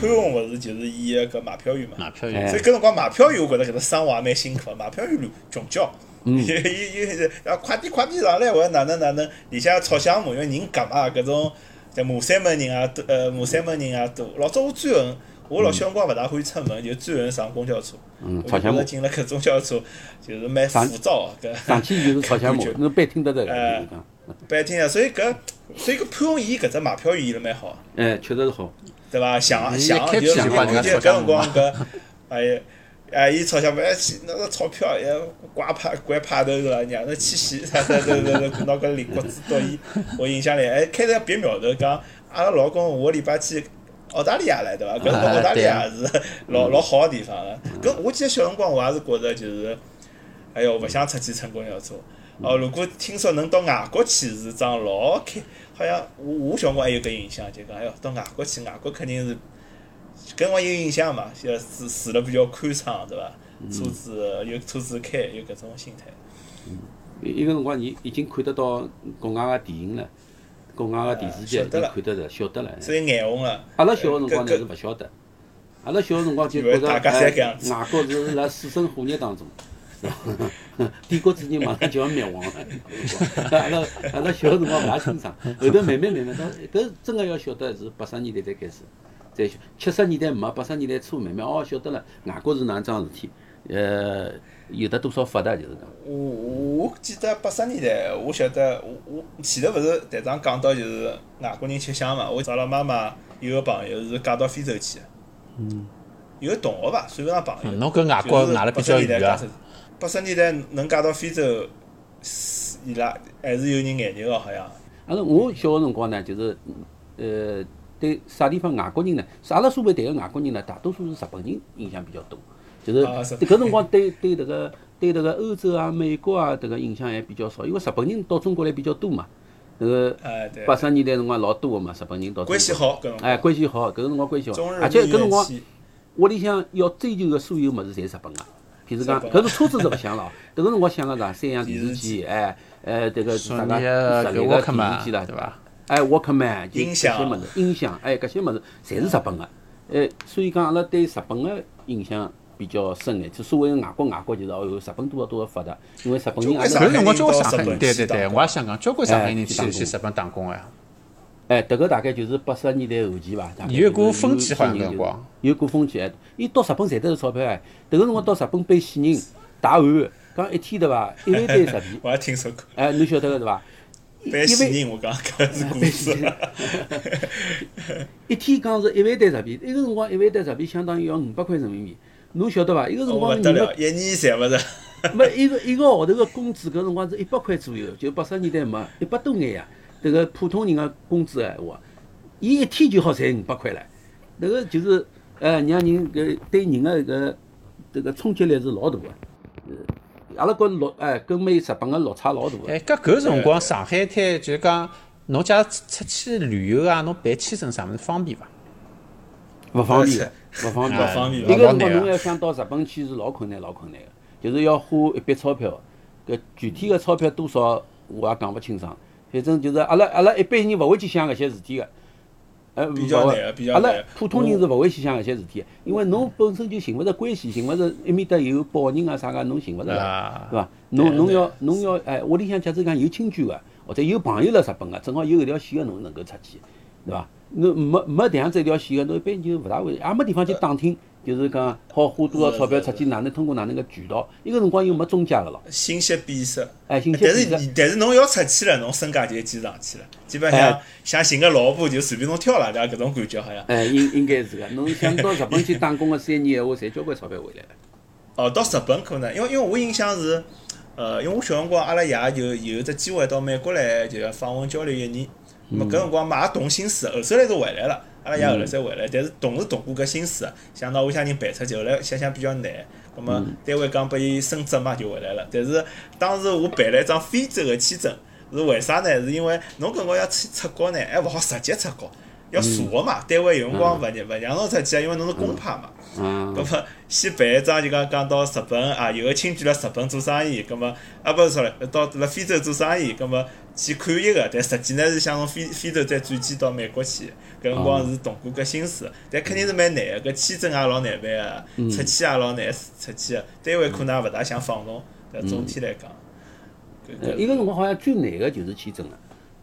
潘虹勿是就是演个搿买票员嘛？买票所以搿辰光买票员，我觉着搿只生活也蛮辛苦个。买票员穷叫，嗯伊伊伊要快点快点上来，或者哪能哪能，里向要炒项目，因为人夹嘛，搿种像马三门人啊，多呃马三门人也多。老早我最恨，我老小辰光勿大欢喜出门，就最恨上公交车。嗯，我吵相骂进了搿种交车，就是蛮浮躁搿。上去就是吵相骂侬别听得着个，哎就是讲，白听啊，所以搿所以搿潘虹演搿只买票员演了蛮好。哎，确实是好，对伐？像伊像一开就就篇就帮人家就搿吵相骂辰光搿，哎呀，哎，伊吵相骂，哎，去那个钞票，也，刮派拐派头是伐？让人去死，啥对对对对，拿搿李国子到伊，我印象里，哎，开头别苗头讲，阿拉老公下个礼拜去澳大利亚来，对伐？搿辰光澳大利亚是老老好个地方个。搿我记得小辰光我也是觉着就是，哎哟，勿想出去乘公交车。哦，如果听说能到外国去是桩老开，好像我我小辰光还有搿印象，就讲哎哟，到外国去，外国肯定是搿辰光有印象嘛，就住住了比较宽敞，对伐？车子有车子开，有搿种心态。伊个辰光伊已经看得到国外个电影了，国外个电视剧已经晓得了看得着，晓得了。所以眼红了。阿拉小个辰光呢搿是勿晓得，阿拉小个辰光就觉着外国是辣水深火热当中，帝国主义马上就要灭亡了。阿拉阿拉小个辰光勿大清爽，后头慢慢慢慢，到搿真个要晓得是八十年代才开始，再晓七十年代没八十年代初慢慢哦晓得了，外国是哪能桩事体，呃，有得多少发达就是讲。我我记得八十年代，我晓得我我前头勿是队长讲到就是外国人吃香嘛，我阿拉妈妈有个朋友是嫁到非洲去的，嗯，有个同学吧，算勿上朋友。嗯侬跟外国就是外了比较80年代远啊。八十年代能嫁到非洲，是伊拉还是有人眼热个，好像。阿拉我小个辰光呢，就是呃，对啥地方外国人呢？阿拉所谓谈个外国人呢，大多数是日本人印象比较多，就是搿辰光对对迭个对迭个欧洲啊、美国啊迭个影响还比较少，因为日本人到中国来比较多嘛。迭个。八十年代辰光老多个嘛，日本人到关系好。哎，关系好，搿个辰光关系好而且搿辰光屋里向要追求个所有物事侪日本个。譬如讲，搿是车子 是勿想了哦，迭个辰光想个啥？三洋电视机，哎，呃，迭个索啥个日立个电视机啦，对伐？哎，Walkman 就搿些音响物事，音响，哎，搿些物事侪是日本个，哎，所以讲阿拉对日本个印象比较深眼。就所谓个外国外国就是哦哟，日本多少多少发达，因为日本人也是交关搿辰光交关上海人，对对对，我也想讲，交关上海人哎去去去日本打工个呀。哎，迭个大概就是八十年代后期伐。大概有股就是风气好像有搿辰光有股风气，哎，伊到日本赚得着钞票哎。迭个辰光到日本背死人打碗，讲一天对伐？一万单日币，我也听说过。哎，侬晓得个对伐？背死人，我讲搿是故事。一天讲是一万单日币，一个辰光一万单日币相当于要五百块人民币，侬晓得伐？一个辰哦光一年赚勿着。没一个一个号头个工资，搿辰光是一百块左右，就八十年代末一百多眼呀。迭个普通人个工资闲话，伊一天就好赚五百块了。迭个就是呃，让人搿对人个搿迭个冲击力是老大个。呃，阿拉觉着落哎，跟美日本个落差老大个。哎，搿搿辰光上海滩就是讲，侬假如出去旅游啊，侬办签证啥物事方便伐？勿方便个，勿方便勿个。方便一个辰光侬要想到日本去是老困难老困难个，就是要花一笔钞票。搿具体个钞票多少我也讲勿清爽，反正就是阿拉阿拉一般人勿会去想搿些事体个。呃，比较难个比较阿拉普通人是勿会去想搿些事体的，因为侬本身就寻勿着关系，寻勿着埃面搭有保人啊啥个，侬寻勿着对伐？侬侬要侬要哎，屋里向假使讲有亲眷个，或者有朋友辣日本个，正好有搿条线个侬能够出去，对伐？侬没没迭样子一条线个，侬一般就勿大会，也没地方去打听，就是讲好花多少钞票出去，哪能通过哪能个渠道，伊个辰光又没中介个咯，信息闭塞。哎，信息但是你但是侬要出去了，侬身价就记上去了。基本上哎想寻个老婆就随便侬挑了，对伐？搿种感觉好像。哎，应应该是个。侬想到日本去打工个三年闲话，赚交关钞票回来了。哦，到日本可能，因为因为我印象是，呃，因为我小辰光阿拉爷就有只机会到美国来，就要访问交流一年。那么搿辰光嘛也动心思，后首来是回来了，阿拉爷后来才回来，但是动是动过搿心思，想拿屋里向人办出去，后来想想比较难，葛末单位讲拨伊升职嘛就回来了。但是当时我办了一张非洲个签证，是为啥呢？是因为侬搿辰光要去出国呢，还勿好直接出国。要查个嘛，单位有辰光勿让勿让侬出去啊，因为侬是公派嘛。嗯葛末先办一张就讲讲到日本啊，有个亲戚辣日本做生意，葛末啊勿是说了，到辣非洲做生意，葛末去看一个，但实际呢是想从非非洲再转机到美国去，搿辰光是动过搿心思，但肯定是蛮难个，搿签证也老难办个，出去也老难出去个，单位可能也勿大想放侬，但总体来讲，一个辰光好像最难个就是签证了，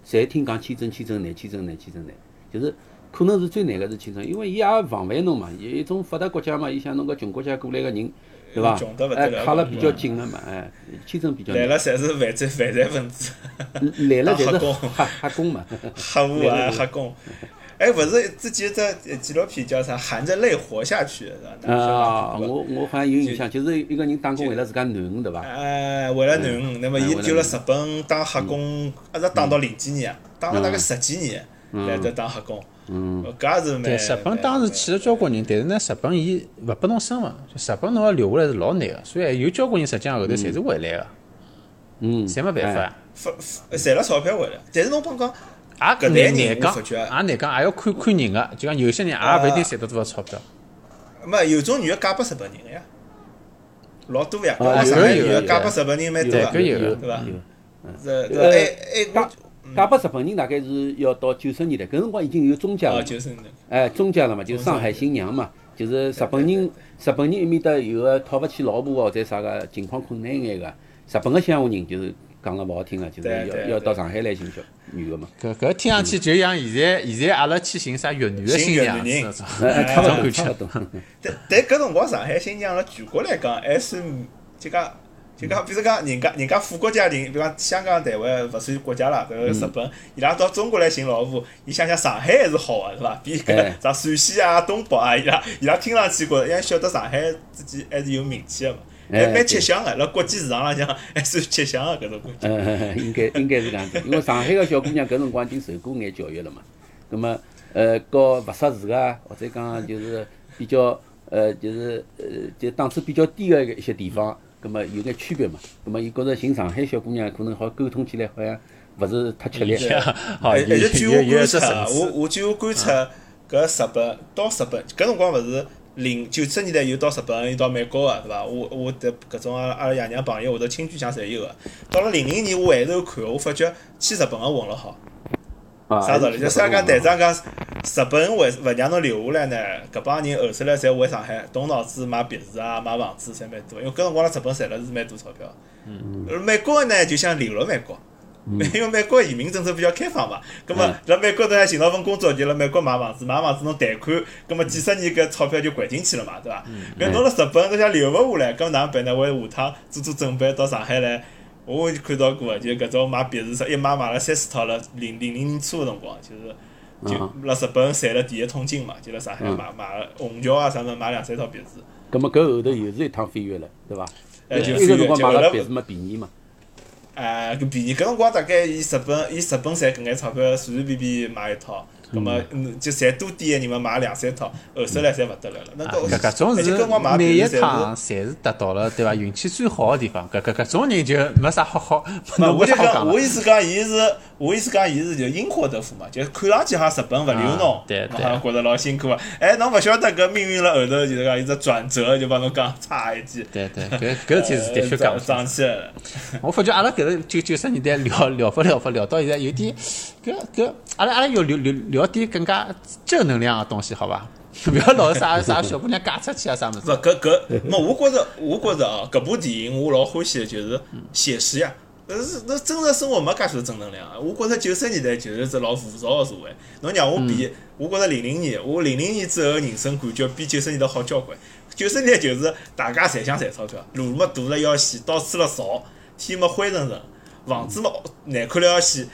侪听讲签证签证难，签证难，签证难，就是可能是最难个是签证，因为伊也防范侬嘛，伊一种发达国家嘛，伊想侬搿穷国家过来个人，对伐穷得勿？得卡了比较紧个嘛，哎，签证比较难，来了侪是犯罪犯罪分子。来了侪是 黑黑黑工嘛，黑户啊，黑工。哎，勿是之前只纪录片叫啥？含着泪活下去，是吧？哪个啊，小我我好像有印象，就是一个人打工为了自家囡恩，对伐？哎，为了囡恩，那么伊就辣日本当黑工，一直当到零几年，当了大概十几年，来得当黑工。嗯，搿也是蛮。对，日本当时去了交关人，但是呢，日本伊勿拨侬身份，就日本侬要留下来是老难个，所以有交关人实际上后头侪是回来个，嗯，侪没办法哎。发发赚了钞票回来，但是侬帮讲，也搿难难讲，也难讲，也要看看人个，就讲有些人也勿一定赚到多少钞票。没有种女个嫁拨日本人个呀，老多呀。啊有有有嫁拨日本人蛮多个，对搿有有对伐有。是，对呃哎哎，嫁拨日本人大概是要到九十年代，搿辰光已经有中介了哦，嘛。就是那个。哎，中介了嘛，就是上海新娘嘛，就是日本人，日本人埃面搭有个讨勿起老婆哦，或者啥个情况困难一眼个，日本个乡下人就是讲了勿好听个，就是要要到上海来寻小女个嘛。搿搿听上去就像现在现在阿拉去寻啥越南个新娘寻越南子 差勿多，感觉。差勿多。但但搿辰光上海新娘辣全国来讲，还算就讲就讲，比如讲人家人家富国家庭，比如讲香港、台湾勿算国家啦，搿个日本，伊拉到中国来寻老婆，伊想想上海还是好个，是伐？比搿哎 啥陕西啊、东北啊，伊拉伊拉听上去觉着，因为晓得上海自己还是有名气个嘛，还蛮吃香个，辣国际市场浪向还算吃香个搿种感觉。呃，应该应该是搿样子，因为上海个小姑娘搿辰光已经受过眼教育了嘛。葛末，呃，搞勿识字啊，或者讲就是比较呃，就是呃，就档次比较低个一些地方，葛末有眼区别嘛。葛末，伊觉着寻上海小姑娘可能好沟通起来，好像勿是太吃力。好，而且据我观察，我。我据我观察，搿日本到日本搿辰光勿是零九十年代又到日本，又到美国个，对伐？我我的搿种阿阿拉爷娘朋友或者亲眷乡侪有个。到了零零年，我回头看，我发觉去日本个混了好。啊，啥道理？就啥讲队长讲，日本为勿让侬留下来呢？搿帮人后头来侪回上海，动脑子买别墅啊，买房子侪蛮多。因为搿辰光辣日本赚了是蛮多钞票。嗯。美国呢就想留辣美国。因为美国移民政策比较开放嘛，葛末辣美国头还寻到份工作，就辣美国买房子，买房子侬贷款，葛末几十年搿钞票就掼进去了嘛，对伐？搿侬辣日本侬想留勿下来，搿哪能办呢？为下趟做做准备到上海来。我看到过，就搿种买别墅啥，一买买了三四套了，零零零年初个辰光，就是就辣日本赚了第一桶金嘛，就辣上海买买了虹桥啊啥物事买两三套别墅。葛么搿后头又是一趟飞跃了，对伐？哎就一个辰光飞跃就后来买了别墅嘛便宜嘛。哎，搿便宜，搿辰光大概以日本以日本赚搿眼钞票，随随便便买一套，葛末嗯就赚多点个人嘛买两三套，后首来侪勿得了了。搿搿搿种是每一趟侪是达到了对伐？运气最好个地方，搿搿搿种人就没啥好好，没，侬我就讲。我意思讲，伊是，我意思讲，伊是就因祸得福嘛，就看上去好像日本勿留侬啊，对侬好像觉着老辛苦个。哎，侬勿晓得搿命运辣后头就是讲一只转折，就帮侬讲差一记。对对，搿搿事体是的确讲呃不出。涨起来了。我发觉阿拉搿个九九十年代聊聊法聊法聊到现在有点，搿搿阿拉阿拉要聊聊聊点更加正能量个东西，好伐？勿要老是啥啥小姑娘嫁出去啊啥物勿事。搿搿，没我觉着，我觉着哦，搿部电影我老欢喜的就是写实呀。搿是那真实生活没介许多正能量啊！我觉着九十年代就是只老浮躁个社会。侬让我比，我觉着零零年，我零零年之后个人生感觉比九十年代好交关。九十年代就是大家侪想赚钞票，路么堵了要死，到处了扫，天么灰沉沉，房子老难看了要死。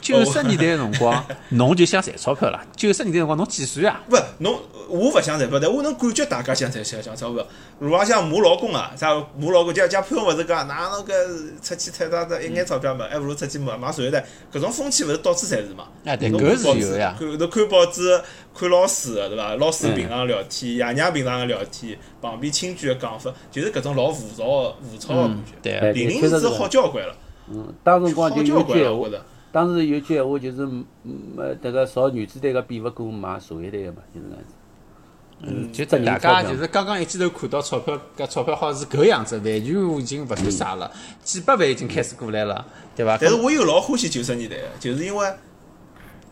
九十年代个辰光，侬就想赚钞票了。九十年代辰光侬几岁啊？勿，侬我勿想赚钞票，但我能感觉大家想赚想想钞票。路浪向骂老公啊，啥骂老公，叫叫潘勿是讲，哪能搿出去赚到一眼钞票嘛，还勿如出去买买茶叶蛋。搿种风气勿是到处侪是嘛？啊对侬搿是看报纸有呀看侬看报纸，看老师个对伐？老师平常聊天，爷娘平常个聊天，旁边亲眷个讲法，就是搿种老浮躁个浮躁个感觉。对哎零零是好交关了，嗯，当辰光就有句闲话。当时有句闲话就是，嗯，呃，迭个造原子弹个比勿过买茶叶蛋个嘛，就是搿样子。嗯，就挣人大家就是刚刚一记头看到钞票，搿钞票好像是搿样子，完全已经勿算啥了，几百万已经开始过来了，对伐？但是我又老欢喜九十年代个，就是因为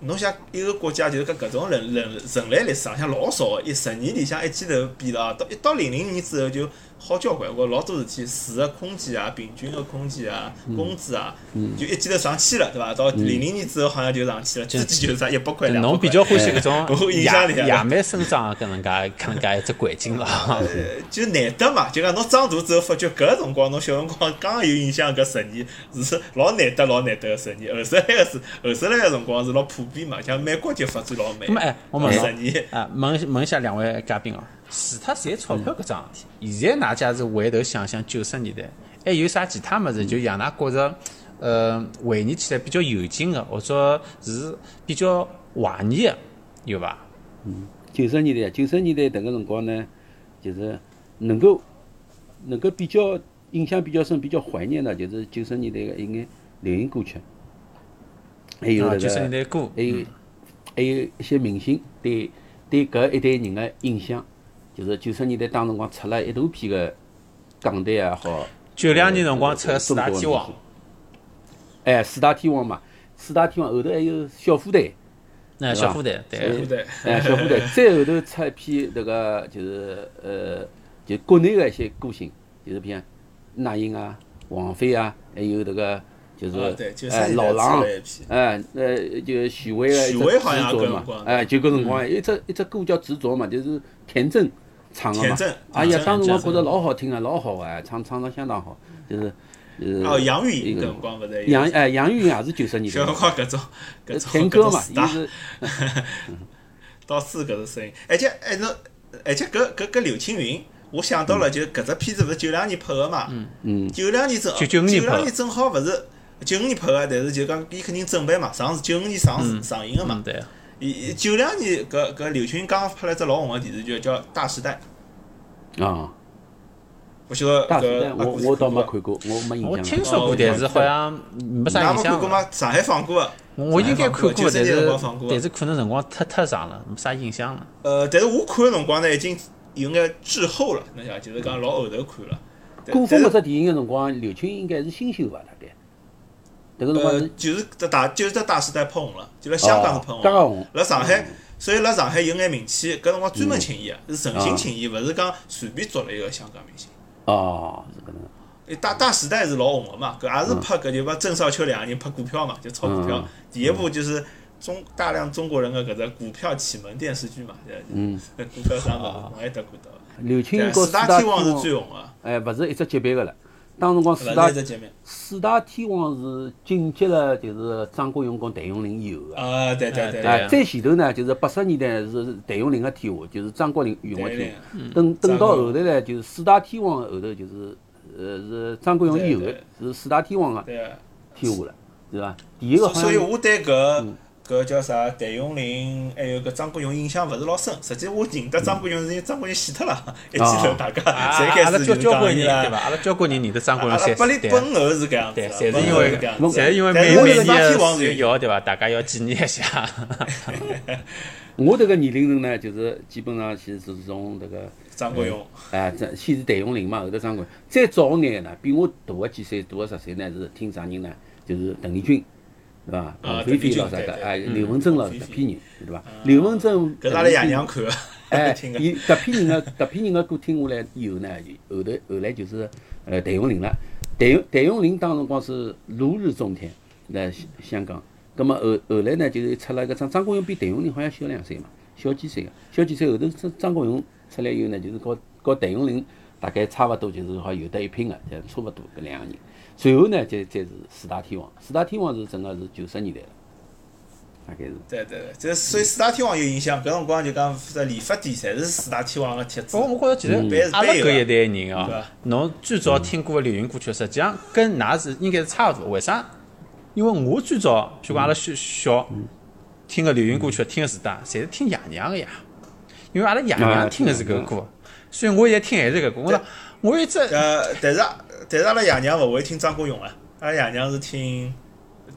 侬想一个国家就是搿搿种人人人类历史上向老少个，一十年里向一记头变了，到一到零零年之后就好交关，我老多事体，住个空间啊，平均个空间啊，工资啊，就一记头上去了，对伐？到零零年之后好像就上去了，之前就是啥一百块两。侬比较欢喜搿种我印象里野啊野蛮生长搿能介搿能介一只环境了。呃，就难得嘛，就讲侬长大之后发觉搿辰光侬小辰光刚刚有印象搿十年是老难得老难得个十年，后首来个是后首来个辰光是老普遍嘛，像美国就发展老慢那。么哎，我问年，啊，问问一下两位嘉宾哦，除脱赚钞票搿桩事体，现在㑚家是回头想想九十年代，还有啥其他物事就让㑚觉着，呃，回忆起来比较有劲个，或者是比较怀念个，有伐？嗯九十年代，九十年代迭个辰光呢，就是能够能够比较印象比较深、比较怀念的，就是九十年代个一眼流行歌曲，还有九十年个，代歌，还有还有一些明星对对搿一代人个印象，就是九十年代当辰光出了一大批个港台也好，九两年辰光出个四大天王，哎，四大天王嘛，四大天王后头还有小虎队。那小虎队，对对，不对？哎，小虎队，再后头出一批那个就是呃，就国内的一些歌星，就是比如那英啊、王菲啊，还有那个就是啊对93哎老狼哎呃就许巍的一许只巍好像执着嘛搿辰光，哎就搿辰光一只一只歌叫执着嘛，就是田震唱的嘛？哎呀当时我觉得老好听啊，老好啊，唱唱得相当好，就是呃哦，杨钰莹搿辰光勿是杨哎杨钰莹也是九十年代小辰，光搿种搿种搿种四大伊是到处搿种声音，而且哎侬，而且搿搿搿刘青云，我想到了，就搿只片子勿是九两年拍个嘛，嗯。九两年正九九五年拍。的九两年正好勿是九五年拍个，但是就讲伊肯定准备嘛，上是九五年上市上映个嘛。嗯，，对，伊九两年搿搿刘青云刚刚拍了只老红个电视剧叫《大时代》，啊，勿晓得大时代搿我我倒没看过，我没印象。我听说过，但是好像没啥印象看过吗？上海放过个。我应该看过，90年但是辰光放过但是可能辰光太太长了，没啥印象了。呃，但是我看个辰光呢，已经有眼滞后了，侬想，就是讲老后头看了。但古风搿只电影个辰光，刘青云应该是新秀伐？大概。迭个辰光呃，就是这大，就是这大时代捧红了，就辣香港是捧哦红了。上海，所以辣上海有眼名气，搿辰光专门请伊个，是诚心请伊，勿是讲随便捉了一个香港明星。哦，是搿能。诶，大大时代是老红个嘛，搿也是拍搿就帮郑少秋两个人拍股票嘛，就炒股票嗯。第一部就是中大量中国人的搿只股票启蒙电视剧嘛，对嗯，股票啥物事，侬还得看到。刘青云对，和四大天四大天王是，最红个，哎，勿是一只级别个了。当辰光四大。四大天王是紧接了就是张国荣跟谭咏麟以后个。啊，对对对对哎，再前头呢，就是八十年代是谭咏麟个天下，就是张国荣荣个对天下。等等到后头呢，就是四大天王后头就是呃是张国荣以后的是四大天王个。天下了，对伐？第一个好所以像我对搿搿叫啥谭咏麟，还有搿张国荣印象勿是老深。实际我认得张国荣是因为张国荣死脱了，一记头大家啊侪开阿拉交始就是交关人讲伊拉对伐？。阿拉交关人认得张国荣三四本后是搿样子侪是因为搿样子侪是因为但每每年王是要对伐？大家要纪念一下。我迭个年龄层呢，就是基本上其实是从迭个张国荣，哎，这先是谭咏麟嘛，后头张国荣，再早眼个呢，比我大个几岁，大个十岁呢，是听啥人呢？就是邓丽君，对伐？王菲菲邓丽君咾啥个，哎，嗯刘文正咾王菲菲搿批人，对伐？刘文正，搿是阿拉爷娘看个，哎。伊搿批人个搿批人个歌听下来以后呢，就后头后来就是呃谭咏麟了。谭咏谭咏麟当辰光是如日中天，在香香港。葛么后后来呢，就是出了一个张张国荣比谭咏麟好像小两岁嘛，小几岁个，小几岁后头张张国荣出来以后呢，就是和和谭咏麟大概差勿多，就是好有得一拼个，就差勿多搿两个人。随后呢，再再是四大天王，四大天王是整个是九十年代了，大概是。对对对，这所以四大天王有影响，搿辰光就讲这理发店侪是四大天王个帖子不。过我觉着其嗯实阿拉搿一代人对哦，侬最早听过个流行歌曲，实际上跟㑚是应该是差勿多。为啥？因为我最早，譬如讲阿拉小小听个流行歌曲，听个四大，侪是听爷娘个呀。因为阿拉爷娘听个是搿个歌，所以我现在听还是搿个歌。我说我一直呃，但是但是阿拉爷娘勿会听张国荣啊，阿拉爷娘是听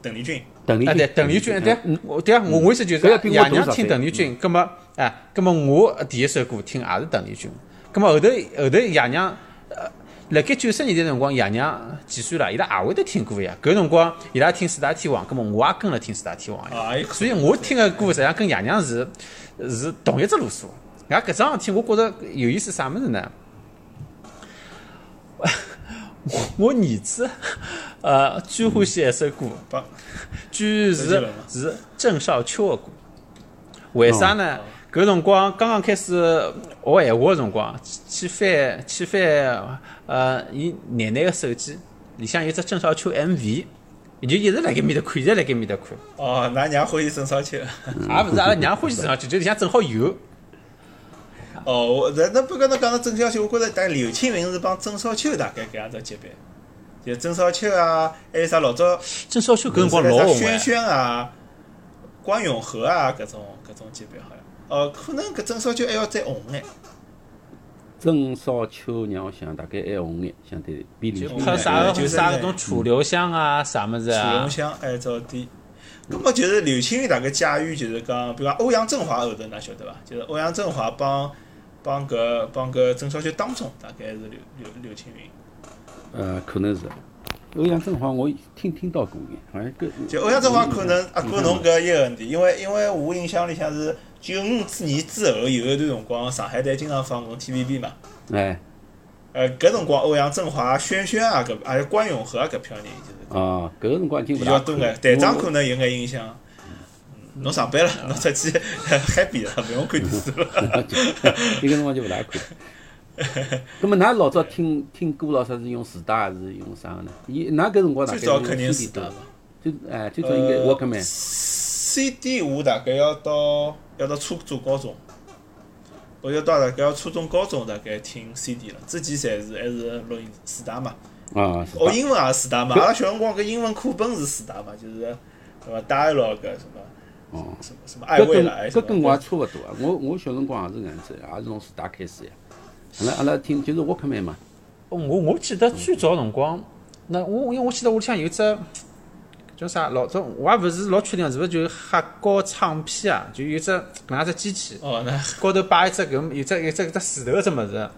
邓丽君，啊，邓丽君，对，邓丽君，对嗯，我对啊，我我意思就是爷娘听邓丽君，葛么，哎，葛么我第一首歌听也是邓丽君，葛么后头后头爷娘，呃，辣盖九十年代辰光，爷娘几岁了？伊拉也会得听歌呀。搿辰光伊拉听四大天王，葛么我也跟了听四大天王呀。所以我听个歌实际上跟爷娘是是同一只路数。搿搿桩事体，我觉着有意思啥物事呢？我 我儿子，呃，最欢喜一首歌，居然是郑少秋的歌。为啥呢？搿辰光刚刚开始学闲话的辰光，去翻去翻呃，伊奶奶的手机，里向有只郑少秋 MV，伊就一直辣盖面搭看，一直辣盖面搭看。哦，㑚娘欢喜郑少秋。也勿是阿拉娘欢喜郑少秋，就里向正好有。哦，我那那不跟侬讲到郑少秋，我觉着但刘青云是帮郑少秋大概搿样子级别，就郑少秋啊，还有啥老早郑少秋搿辰光老红轩哎，轩啊、关咏荷啊搿种搿种级别好像。哦，可能搿郑少秋还要再红眼。郑少秋让我想大概还红眼，相对比刘青云拍啥个就啥搿种楚留香啊，啥物事啊楚啊留？香按照点。咁么就是刘青云大概驾驭，就是讲，比如讲欧阳震华后头，㑚晓得伐？就是欧阳震华帮帮搿帮搿郑少秋当中，大概是刘刘刘青云。呃，可能是。欧阳震华我听听到过眼，好像搿就欧阳震华可能阿哥侬搿一个问题，因为因为我印象里向是九五之年之后有一段辰光，上海台经常放搿种 TVB 嘛。哎呃，搿辰光欧阳震华、轩轩啊搿，还有关咏荷啊搿票人就是啊，搿个辰光已经比较多眼。队长可能有眼印象。嗯侬上班了，侬出去 happy 了，勿用看电视了。一个辰光就勿大看。咁么，㑚老早听听歌咾，啥是用磁带还是用啥个呢？伊㑚搿辰光大概用最早肯定是的嘛。最哎，最早应该呃 Walkman。CD 我大概要到要到初中、高中，我要到大概要初中、高中大概听 CD 了。之前侪是还是录音磁带嘛，啊，学英文也是磁带嘛。阿拉小辰光搿英文课本是磁带嘛，就是什么 dialogue 什么哦，什么什么爱搿跟未来什搿跟我也。差勿多啊。我我小辰光也是搿样子，也是从四大开始呀。阿拉阿拉听就是 Walkman 嘛，我我记得最早辰光，那我因为我记得屋里向有只叫啥老早，我也勿是老确定是勿是就是黑胶唱片啊，就有只搿样只机器，哦，那高头摆一只搿有只有只只石头个只物事，啊，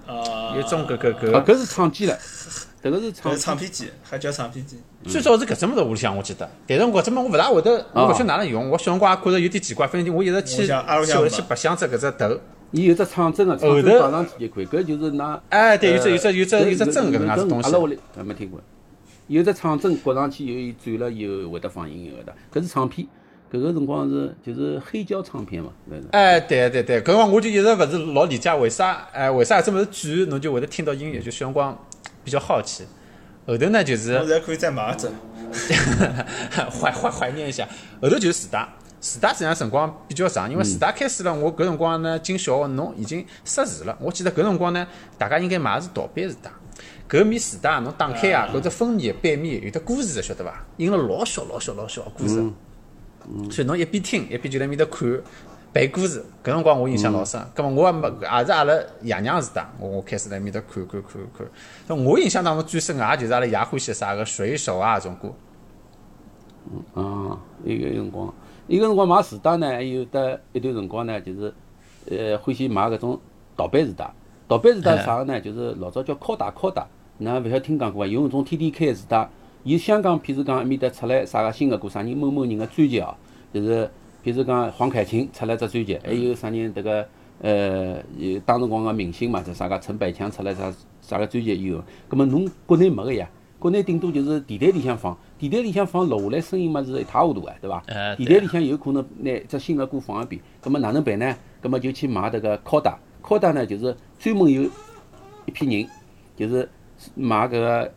有种搿搿啊，搿。搿是唱机了，迭个是唱搿是唱片机，还叫唱片机。最早是搿只物事屋里向我记得，但是搿只物事我勿大会得，我勿晓得哪能用。我小辰光也觉着有点奇怪，反正我一直去去去白相只搿只头。伊有只唱针个，后头针打上去就可以。搿就是㑚哎，对，有只有只有只有只针搿能介子东西阿拉。屋里还没听过。有只唱针挂上去以后，伊转了以后会得放音乐的。搿是唱片，搿个辰光是就是黑胶唱片嘛，搿是。哎，对对对，搿辰光我就一直勿是老理解为啥，哎，为啥这么转，侬就会得听到音乐，就小辰光比较好奇。后头呢，就是现在可以再买一只。怀怀怀念一下，后头就是磁带，磁带实际上辰光比较长，因为磁带开始了，我搿辰光呢进小学，侬已经识字了。我记得搿辰光呢，大家应该买的是盗版磁带。搿面磁带侬打开啊，搿只封面背面有得故事的，晓得伐？印了老小老小老小的歌词，所以侬一边听一边就辣面搭看背故事。搿辰光我印象老深，葛末我也没也是阿拉爷娘磁带，我我开始辣面搭看看看看。那我印象当中最深个也就是阿拉爷欢喜啥个水手啊搿种歌。啊，伊个辰光，伊个辰光买磁带呢，还有得一段辰光呢，就是呃欢喜买搿种盗版磁带。盗版磁带是啥个呢？就是老早叫拷带拷带，㑚勿晓得听讲过伐？有搿种 TDK 自带，伊香港譬如讲埃面搭出来啥个新个歌，啥人某某人个专辑哦，就是譬如讲黄凯芹出来只专辑，还有啥人迭个呃有当辰光个明星嘛，就啥个陈百强出来啥啥个专辑有，葛末侬国内没个呀。国内顶多就是电台里向放，电台里向放录下来声音嘛是一塌糊涂个，对伐？哎电台里向有可能拿只新个歌放一遍，葛末哪能办呢？葛末就去买迭个拷带，拷带呢就是专门有一批人，就是买搿个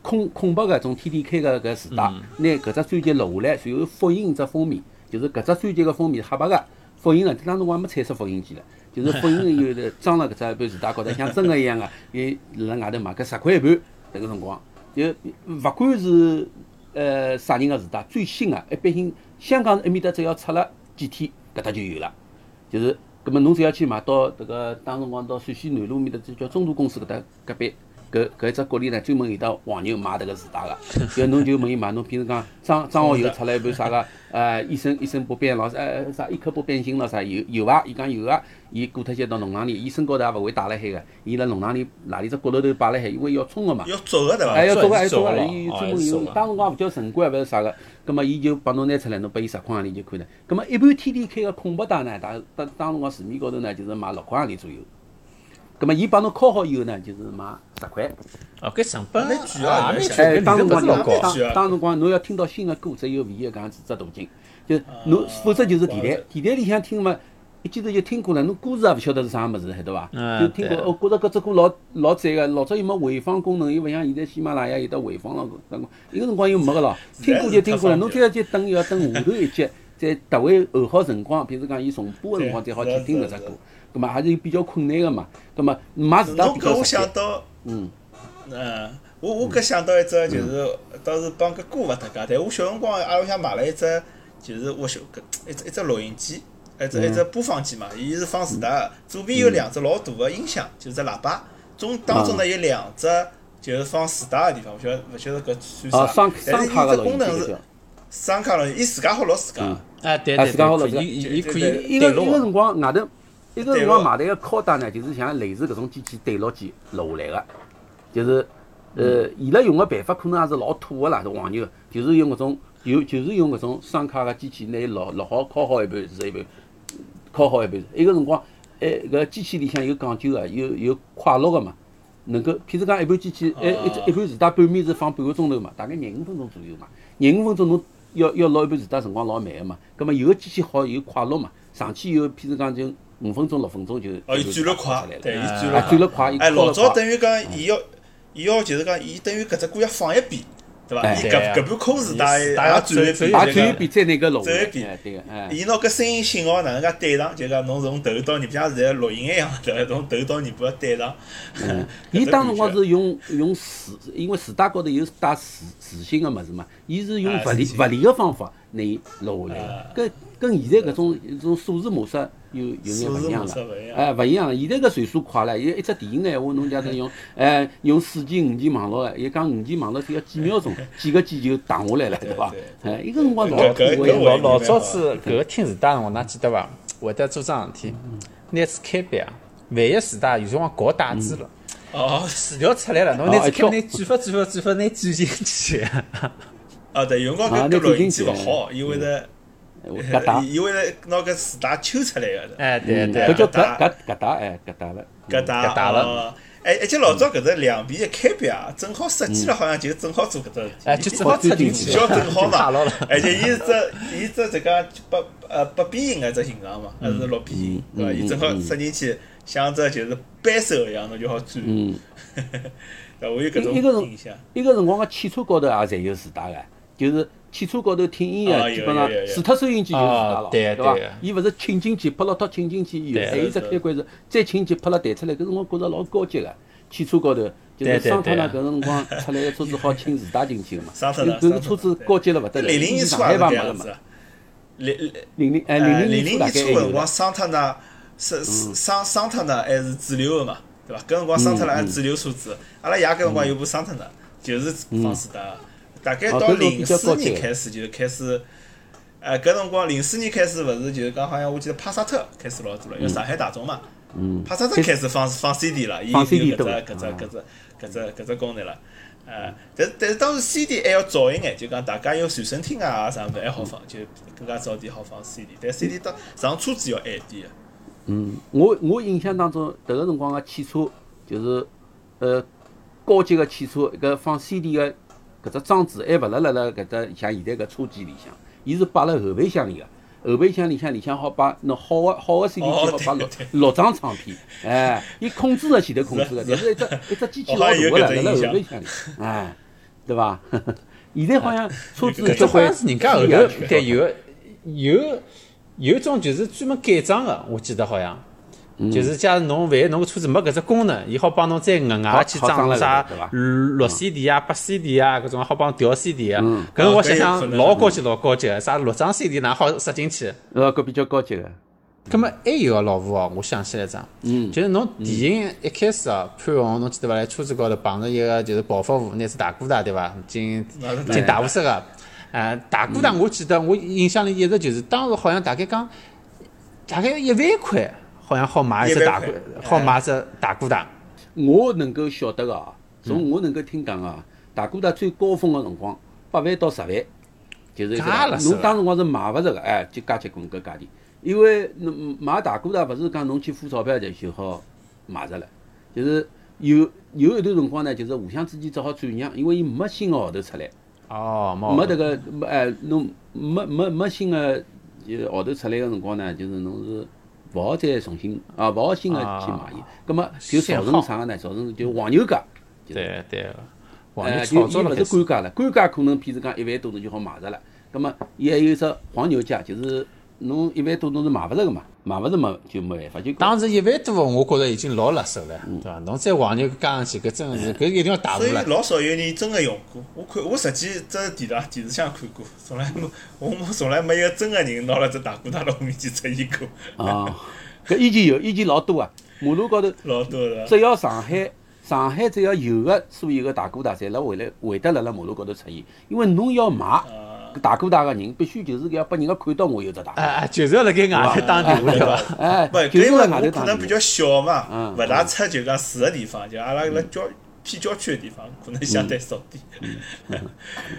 空空白个种 TDK 个搿磁带，拿搿只专辑录下来，随后复印只封面，就是搿只专辑个封面是黑白个，复印了，当时辰光没彩色复印机了。就是复印以后头装辣搿只盘磁带高头，像真个一样个，伊辣外头卖，搿十块一盘，迭个辰光，就勿管是呃啥人个磁带，最新个，一般性香港埃面搭只要出了几天，搿搭就有了。就是，葛末侬只要去买到迭个当辰光到陕西南路面搭，就叫中途公司搿搭隔壁搿搿一只国里呢，专门有得黄牛卖迭个磁带个，就侬就问伊买，侬比如讲张张学友出来一盘啥个，呃，一生一生不变咯，呃啥一颗不变心咯啥有有伐？伊讲有啊，伊过脱些到农场里，伊身高头也勿会带辣海个，伊辣农场里哪里只角落头摆辣海，因为要冲个嘛。要做个对伐？哎，要做个，还要做个，伊专门有，当辰光勿叫城管，勿是啥个，葛末伊就帮侬拿出来，侬拨伊十块洋钿就可以了。葛末一般天天开个空白带呢，当当当辰光市面高头呢，就是卖六块洋钿左右。葛末伊帮侬敲好以后呢，就是卖十块。哦，搿成本蛮贵啊也蛮贵，哎，当辰光老高。当当辰光侬要听到新个歌，只有唯一搿样子只途径，就侬否则就是电台，电台里向听嘛，一记头就听过了，侬歌词也勿晓得是啥物事，晓得伐？嗯就听过，对哦，觉着搿只歌老老赞个，老早又没回放功能，又勿像现在喜马拉雅有得回放了，搿辰光。伊个辰光又没个咯，听过就听过了，侬再要去等又要等下头一集，再特为候好辰光，比如讲伊重播个辰光，再好去听搿只歌，葛末还是比较困难个嘛，葛末买磁带侬搿我想到，嗯，嗯，我我搿想到一只就是，倒是帮搿歌勿搭界，但我小辰光阿拉屋里向买了一只，就是我小搿一只一只录音机，一只一只播放机嘛，伊是放磁带个，左边有两只老大个音响，就是只喇叭，中当中呢有两只就是放磁带个地方，勿晓得勿晓得搿算啊，啥双，但是伊双卡个功能是。双卡录音，伊自家好录自家个。哎，对啊对对，自家好了可以，伊伊可以一个对录。一个辰光外头，一个辰光买台个拷带呢，就是像类似搿种机器对牢机落下来个，就是呃，伊拉用个办法可能也是老土个啦，是黄牛，就是用搿种有就是用搿种双卡个机器拿伊落落好拷好一盘是一盘，拷好一盘。一个辰光，哎，搿机器里向有讲究个，有有快录个嘛。能够，譬如讲一盘机器，哎，一只一盘磁带半面是放半个钟头嘛，大概廿五分钟左右嘛。廿五分钟侬要要落一盘磁带辰光老慢个嘛。葛末有个机器好有快录嘛，上去以后，譬如讲就五分钟六分钟就哦，伊转了快，对，伊转了啊转了快，伊哎，老。早等于讲，伊要，伊要就是讲，伊等于搿只歌要放一遍，对伐？哎伊搿搿盘空磁带大家转一遍，走也转一遍再拿搿录下来，走一遍哎对个，哎。伊拿搿声音信号哪能介对上？就讲侬从头到尾，不像现在录音一样，对伐？从头到尾巴要对上。嗯，伊当辰光是用用磁，因为磁带高头有带磁磁性个物事嘛，伊是用物理物理个方法拿伊录下来啊个，跟跟现在搿种一种数字模式有有眼勿一样了，哎，勿一样了。现在搿传输快了，伊一只电影个闲话，侬假使用，哎，用四 G、五 G 网络个，伊讲五 G 网络只要几秒钟，几个 G 就打下来了，对伐对？哎，伊个辰光老老老早子搿个听磁带辰光，㑚记得伐？会得做桩事体，拿支开笔啊，万一磁带有辰光搞打字了，哦，字条出来了，侬拿支哦一跳开拿转发转发转发，拿转进去。啊对，有辰光搿搿啊那录音机勿好，伊会得，搿搭，伊会得拿搿磁带抽出来个的。哎，对嗯对，搿叫搿搭搿搿搿搭，哎，搿搭了。搿搭搿搭了哦。哎，而且老早搿只两边一开笔啊，正好设计了，好像就正好做搿只事体。哎，就正好插进去，比较正好嘛。而且伊是只，伊只这个八呃八边形个只形状嘛，还是六边形，对伐？嗯伊正好塞进去，像只就是扳手一样，侬就好转。嗯。对，我有搿一个人种印象。一个辰光个汽车高头也侪有磁带个，就是汽车高头听音乐，啊基本上除脱收音机就是了，啊对伐对？伊勿是嵌进去，拍了套嵌进去以后，对还有只开关是再嵌进去，拍了弹出来，搿辰光觉着老高级个。汽车高头就是桑塔纳搿辰光出来个车子好请自带进去个嘛，桑塔纳搿个车子高级了勿得了，零零年以前上海初也是牌没个嘛搿样子。。零零零零哎呃，零零零年初个辰光，桑塔纳是是桑桑塔纳还是主流个嘛，对伐？搿辰光桑塔纳还是主流车子，阿拉爷搿辰光有部桑塔纳，就是放磁带个。大概到零四年开始就开始，呃，搿辰光零四年开始勿是就是讲好像我记得帕萨特开始老多了，因为上海大众嘛，嗯，帕萨特开始放放 CD 了，伊有搿只搿只搿只搿只搿只功能了。呃，但是但是当时 CD 还要早一眼，就讲大家有随身听啊啥物事还好放，就更加早点好放 CD。但 CD 到上车子要晚点个。嗯，我我印象当中，迭个辰光个汽车就是呃高级个汽车，一个放 CD 个搿只装置还勿辣辣辣搿只像现在搿车机里向，伊是摆辣后备箱里个。后备箱里向里向好摆侬好个好个 CD 好摆六六张唱片，哎，伊控制了前头控制个，但是一只一只机器老大个了，辣辣后备箱里，哎，对伐？现在好像车子好像是人家后头对有有有一种就是专门改装个，我记得好像。就是假如侬万一侬个车子没搿只功能，伊好帮侬再额外去装了啥六 CD 啊、八 CD 啊搿种，好帮调 CD 啊。嗯搿我想想老高级老高级个，啥六张 CD 哪好塞进去？呃，搿比较高级个。葛末还有个老吴哦，我想起来一桩，嗯就是侬电影一开始哦，潘虹侬记得伐？辣车子高头碰着一个就是暴发户，拿只大哥大对伐？进进大货室个，呃，大哥大我记得我印象里一直就是当时好像大概讲大概一万块，好像好买一只大哥一万块，好买只大哥大。我能够晓得个啊，嗯从我能够听讲啊，大哥大最高峰个辰光八万到十万，就是一个侬当辰光是买勿着个，哎，就介结棍搿价钿。因为侬买大股大勿是讲侬去付钞票就就好买着了，就是有有一段辰光呢，就是互相之间只好转让，因为伊没新个号头出来。哦，没迭个没哎，侬没没没新个呃号头出来个辰光呢，就是侬是勿好再重新啊，勿好新个去买。伊，葛么就造成啥个呢？造成就黄牛价，就是对对，黄哎，牛就伊勿炒作了开始。是官价了，官价可能譬如讲一万多侬就好买着了，葛么伊还有一只黄牛价，就是侬一万多侬是买勿着个嘛，买勿着嘛就没办法，就当时一万多，我觉着已经老辣手了，嗯对伐？侬再黄牛加上去，搿真是搿一定要大所以户了。老少有人真个用过。我看我实际只电视电视上看过，从来没我我从来没有真个人拿了只大哥大辣我面前出现过，啊，搿以前有，以前老多啊，马路高头。老多的。只要上海，上海只要有个所有个大哥大，侪辣会来会得辣辣马路高头出现，因为侬要买大哥大个人，必须就是要拨人家看到我有只大。哎哎，就是要辣盖外头打电话对伐？哎不，，就是因为外头打。可能比较小嘛，嗯勿大出就讲住个地方，就阿拉辣郊偏郊区个地方，可能相对少点。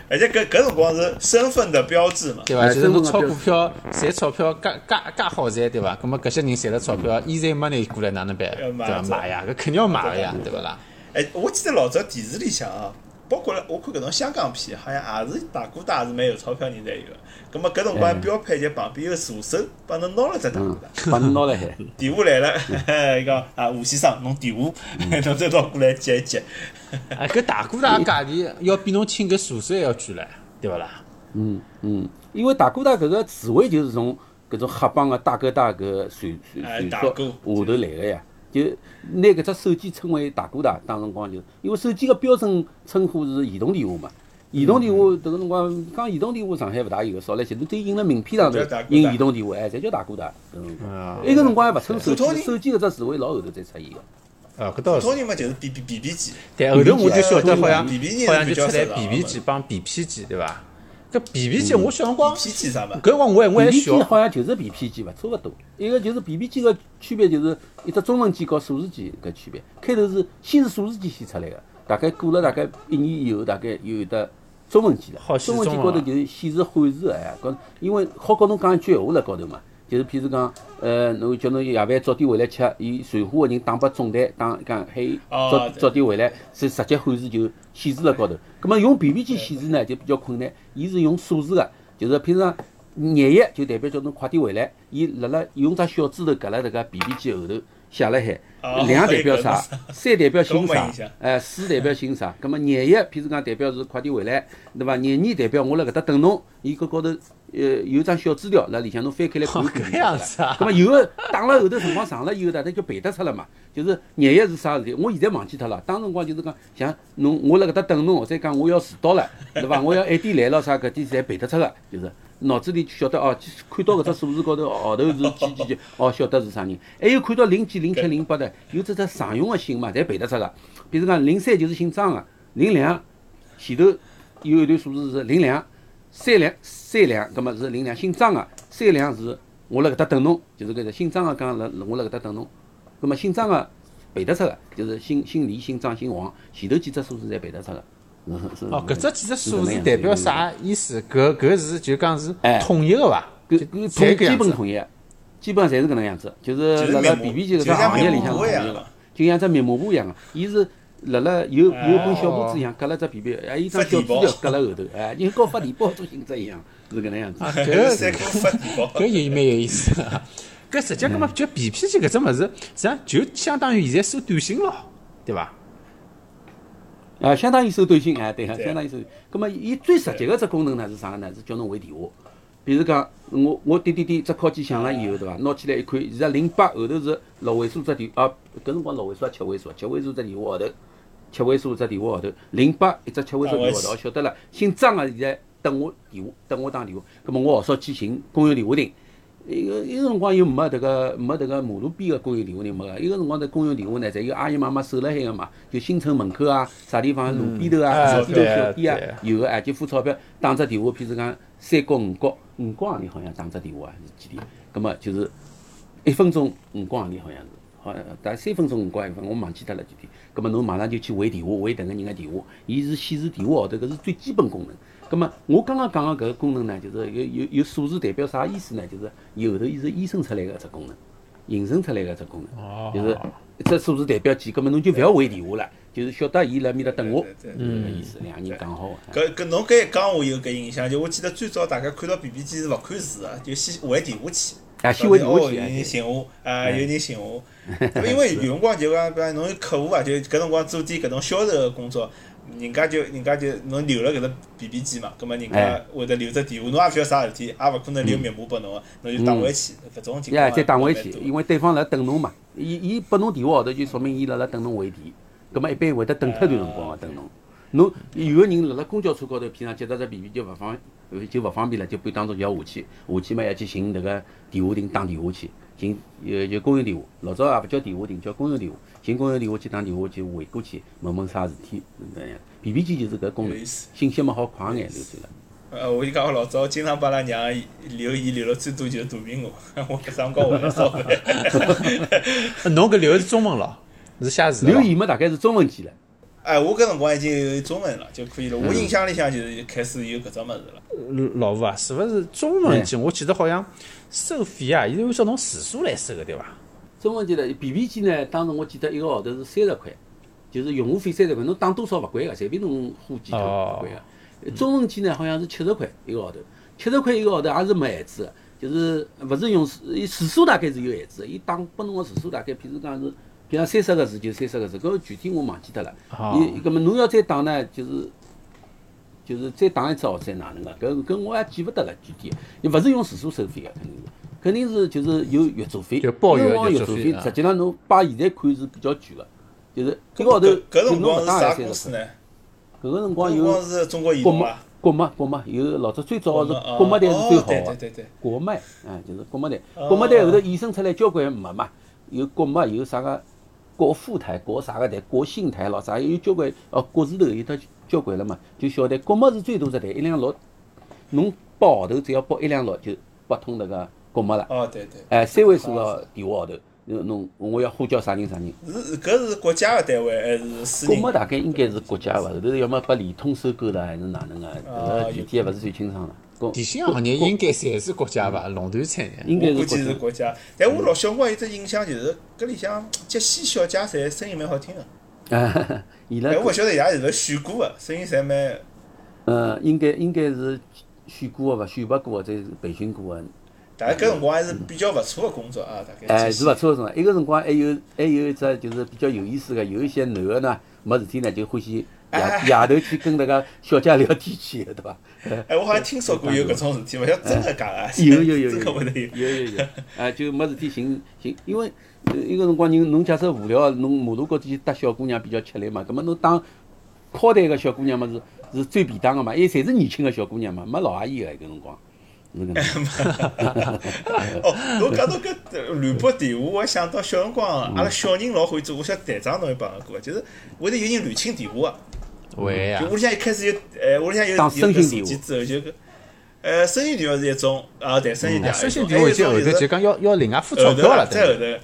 而且搿搿辰光是身份的标志嘛，对伐？哎就是侬炒股票赚钞票，介介介好赚对伐？葛末搿些人赚了钞票，现在没人过来哪能办？对伐？要买着买呀，搿肯定要买个呀，对勿啦？哎，我记得老早电视里向啊，包括了我看搿种香港片，好像也是大哥大是蛮有钞票人侪有个。葛末搿辰光标配就旁边有助手帮侬拿了只大哥嗯大。，帮侬拿了海。电话来了，伊讲啊，吴先生，侬电话，侬再到过来接一接。啊，搿大哥大价钿要比侬请搿助手还要贵唻，对勿啦？嗯嗯，因为大哥大搿个词汇就是从搿种黑帮个大哥大搿传传哎传说大哥下头来个呀。就拿搿只手机称为大哥大，当辰光就因为手机个标准称呼是移动电话嘛。移动电话迭个辰光讲移动电话，上海勿大有，少来些，都印辣名片上头印移动电话，哎，侪叫大哥大。搿辰光，啊，埃个辰光还勿称手机，手机搿只词汇老后头才出现个。啊，搿倒是。普通人嘛就是 B B B B 机，对，后头我就晓得好像好像就出来少的 BB 机帮 BP 机，对伐？搿 BB 机我小辰光，P 机啥物？搿辰光我还我还小，好像就是 BP 机伐，差勿多。一个就是 BB 机个区别就是一只中文机和数字机搿区别。开头是先是数字机先出来个，大概过了大概一年以后，大概有有得中文机了中文机中文啊高头就是显示汉字个哎，高因为好跟侬讲一句闲话辣高头嘛。就是譬如讲，呃，侬叫侬夜饭早点回来吃，伊传呼个人打拨总台，打讲喊伊早早点回来，是直接显示就显示辣高头。葛末用 BB 机显示呢就比较困难，伊是用数字个，就是譬如讲廿一就代表叫侬快点回来，伊辣辣用只小指头夹辣迭个 BB 机后头写辣海哦，两代表啥，三代表姓啥哎，四代表姓啥。葛末廿一譬如讲代表是快点回来，对伐？廿二代表我辣搿搭等侬，伊搿高头呃有张小纸条辣里向，侬翻开来看哦看。搿样子啊咁么有个打了后头辰光长了以后，大家就背得出了嘛。就是廿一是啥事体？我现在忘记脱了。当辰光就是讲，像侬我辣搿搭等侬，或者讲我要迟到了，对伐？我要晚点来了啥搿点侪背得出个，就是脑子里晓得哦，看到搿只数字高头号头是几几几，哦晓得是啥人。还有看到零几、零七、零八的，有只只常用个姓嘛，侪背得出个。比如讲零三就是姓张个，零两前头有一段数字是零两。三两三两，葛末是零两，姓张个三两是我辣搿搭等侬，就是搿只姓张个讲辣我辣搿搭等侬，葛末姓张个背得出个，就是姓姓李、姓张、姓王，前头几只数字侪背得出个。是是哦，搿只几只数字代表啥意思？搿搿是就讲是哎统一个伐？搿统基。本统一，基本上侪是搿能样子，就是就是辣辣 B B 机搿只行业里面向统一个膜一样的，就像只密码布一样个，伊是辣辣有有本小簿子一样，夹辣只 B B，还有一张小纸条夹辣后头，哎，就跟发电报种性质一样，是搿能样子。啊，搿搿三个发电报，搿也蛮有意思个。搿实际上，搿么就 BP 机搿只物事，实际上就相当于现在收短信咯，对伐？啊，相当于收短信，哎，对个，相当于收。葛么，伊最直接个只功能呢是啥个呢？是叫侬回电话。比如讲，我我点点点，只敲机响了以后，对伐？拿起来一看，现在零八后头是六位数只电啊，搿辰光六位数啊七位数，七位数只电话号头，七位数只电话号头，零八一只七位数电话号头，我晓得了。姓张个现在等我电话，等我打电话，葛么我号召去寻公用电话亭。一个一个辰光又没迭个没迭个马路边个公用电话呢没个，一个辰光在公用电话呢，侪有阿姨妈妈守辣海个嘛，就新村门口啊，啥地方路边头啊，哎路边头小店啊，有个哎就付钞票打只电话，譬如讲三角五角五角行钿好像打只电话还是几钿，葛么就是一分钟五角行钿好像是。好像大概三分钟五角一分，我忘记脱了具体。葛么侬马上就去回电话，回迭个人个电话，伊是显示电话号头，搿是最基本功能。葛么我刚刚讲个搿个功能呢，就是有有有数字代表啥意思呢？就是有后头伊是衍生出来个一只功能，形成出来个一只功能，就是一只数字代表器。葛么侬就勿要回电话了，就是晓得伊辣面搭等我，对是搿个意思。两个人讲好。搿搿侬搿一讲，我有搿印象，就我记得最早大家看到 B B 机是勿看字个，就先回电话去。啊，先回电话哦，去啊。有人寻我，啊，有人寻我，因为有辰光就讲，比方侬有客户啊，就搿辰光做点搿种销售个工作，人家就人家就侬留了搿只 B B 机嘛，葛末人家哎。会得留只电话，侬也勿晓得啥事体，也勿可能留密码拨侬个，侬就打回去，搿种情况呀，再打回去因为对方辣等侬嘛，伊伊拨侬电话号头就说明伊辣辣等侬回电，葛末一般会得等脱段辰光个等侬。侬有个人辣辣公交车高头，平常接到只 B B 就勿方呃就勿方便了，就半当中就要下去，下去嘛要去寻迭个电话亭打电话去，寻呃就公用电话，老早也勿叫电话亭，叫公用电话，寻公用电话去打电话去回过去，问问啥事体，搿样。B B 机就是搿功能有意思，信息嘛好快眼流转了。呃，我就讲我老早经常帮阿拉娘留言留了最多就是大屏幕，我搿辰光会得烧饭。侬搿留的是中文咯，是写字留言嘛大概是中文机了。哎，我搿辰光已经有中文了，就可以了。我印象里向就是开始有搿只物事了。呃老吴啊，是勿是中文机？我记得好像收费啊，伊是按照侬时数来收个，对伐？中文机呢，B B 机呢，当时我记得一个号头是三十块，就是用户费三十块，侬打多少勿贵个，随便侬花几头勿贵个。中文机呢，好像是七十块一个号头，七十块一个号头也是没限制个，就是勿是用时伊时数大概是有限制个，伊打拨侬个时数大概，譬如讲是，比方三十个字就三十个字，搿具体我忘记脱了。搿么侬要再打呢，就是就是再打一只号再哪能个，搿搿我也记勿得了具体，伊勿是用时数收费个，肯定是。肯定是就是有月租费，就包月月租费实际上侬把现在看是比较贵个，就是一个号头搿搿就侬勿辰光是啥打也三十块。公司呢？搿个辰光有国脉国贸动啊。，国贸，国贸有老早最早是哦国贸台是最好个。国贸，哎，就是国贸队，哦国贸台后头衍生出来交关物嘛，有国贸，有啥个国富台、国啥个台、国信台咾啥，有交关哦国字头有得交关了嘛，就小台，国贸是最大只台，一两六，侬包号头只要包一两六就拨通迭个国没了，哦，对对。哎，三位数个电话号头，侬侬我要呼叫啥人啥人。是搿是国家个单位还是私人？国贸大概应该是国家个，后头要么把联通收购了还是哪能个，哦搿个具体还勿是最清爽了。国电信行业应该侪是国家伐？垄断产业。应该我估计是是国家。但我老小辰光有只印象就是，搿里向杰西小姐侪声音蛮好听个。啊，伊拉但我勿晓得伊拉是勿是选过个，声音侪蛮。嗯，应该应该是选过个伐？选拔过或者是培训过个。大概搿辰光还是比较勿错个工作啊，大概。哎，是勿错个辰光。一个辰光还有还有一只就是比较有意思个，有一些男个呢没事体呢就欢喜夜哎夜头去跟那个小姐聊天去个，对伐？哎，我好像听说过有搿种事体，勿晓得真个假个。有有有有有。有有有，哎，就没事体寻寻，因为呃一个辰光人侬假设无聊，侬马路高头去搭小姑娘比较吃力嘛，葛末侬当靠台个小姑娘嘛是是最便当个嘛，因为侪是年轻个小姑娘嘛，没老阿姨个搿辰光。哦，侬讲到搿乱拨电话，我想到小辰光，阿拉小人老欢喜做，我晓得队长侬有帮过，就是会得有人乱清电话个。会啊。就，屋里向一开始有，哎，屋里向有有个手机之后就搿，呃，声音电话是一种，啊，对，声音电话声讯一种，还有一电话就后头就就是讲要要另外付钞票了，再后对头，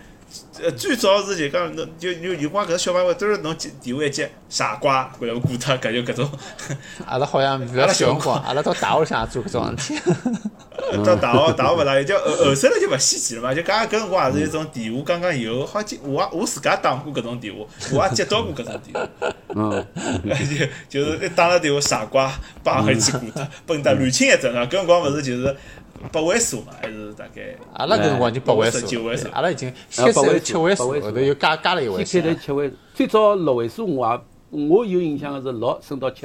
呃，最早是就讲侬就有有光搿小朋友都是侬接电话一接傻瓜，过来挂脱，搿就搿种。阿拉好像勿要小辰光，阿拉到大学里做搿种事体。到大学大学勿大，就后后首来就勿稀奇了嘛。就讲搿辰光也是一种电话刚刚有，好接我也我自家打过搿种电话，我也接到过搿种电话。嗯，就就是一打了电话傻瓜，叭回去挂脱，笨蛋乱亲一阵啊！搿辰光勿是就是八位数嘛，还是大概阿拉搿辰光已经八位数九位数，阿拉已经先八位七位数，后头又加加了一位数先。开头七位数，最早六位数我也我有印象个是六升到七，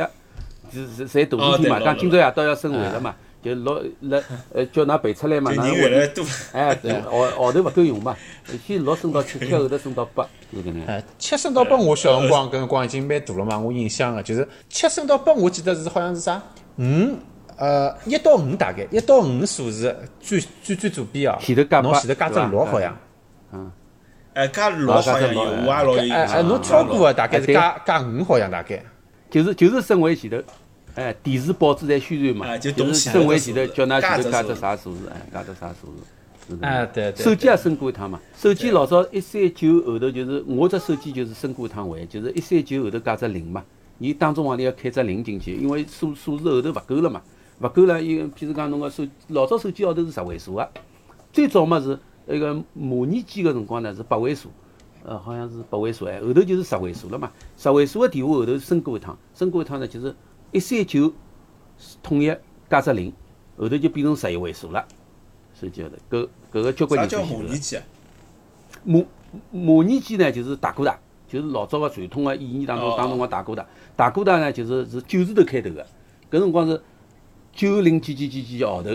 就是侪大事体嘛，讲今朝夜到要升位了嘛，就六了呃叫㑚背出来嘛，就人哪能会？越来越多。哎，对，号号头勿够用嘛，先六升到七，七后头升到八，是搿能。哎，七升到八，我小辰光搿辰光已经蛮大了嘛，我印象个就是七升到八，我记得是好像是啥五呃，一到五大概，一到五数字最最最左边啊，前头加八侬前头加只对吧？六好像，哎，加六好像有，我也老有印哎哎，侬超过的大概是加加五好像大概。就是就是升位前头，哎，电视报纸在宣传嘛，啊就就是东西身位前头叫㑚加只前头加只啥数字，哎，加只啥数字。是的哎，对对。手机也升过一趟嘛，手机老早一三九后头就是我只手机就是升过一趟位，就是一三九后头加只零嘛，伊当中往里要开只零进去，因为数数字后头勿够了嘛，勿够了，伊譬如讲侬个手老早手机号头是十位数个，最早嘛是那个模拟机个辰光呢是八位数，呃好像是八位数哎，后头就是十位数了嘛，十位数个电话后头升过一趟，升过一趟呢就是一三九统一加只零，后头就变成十一位数了。手机号头，搿搿个交关啥叫人都晓得模拟机啊？模模拟机呢，就是大哥大，就是老早个传统个意义当中哦当中个大哥大。大哥大呢，就是是九字头开头个，搿辰光是九零几几几几号头，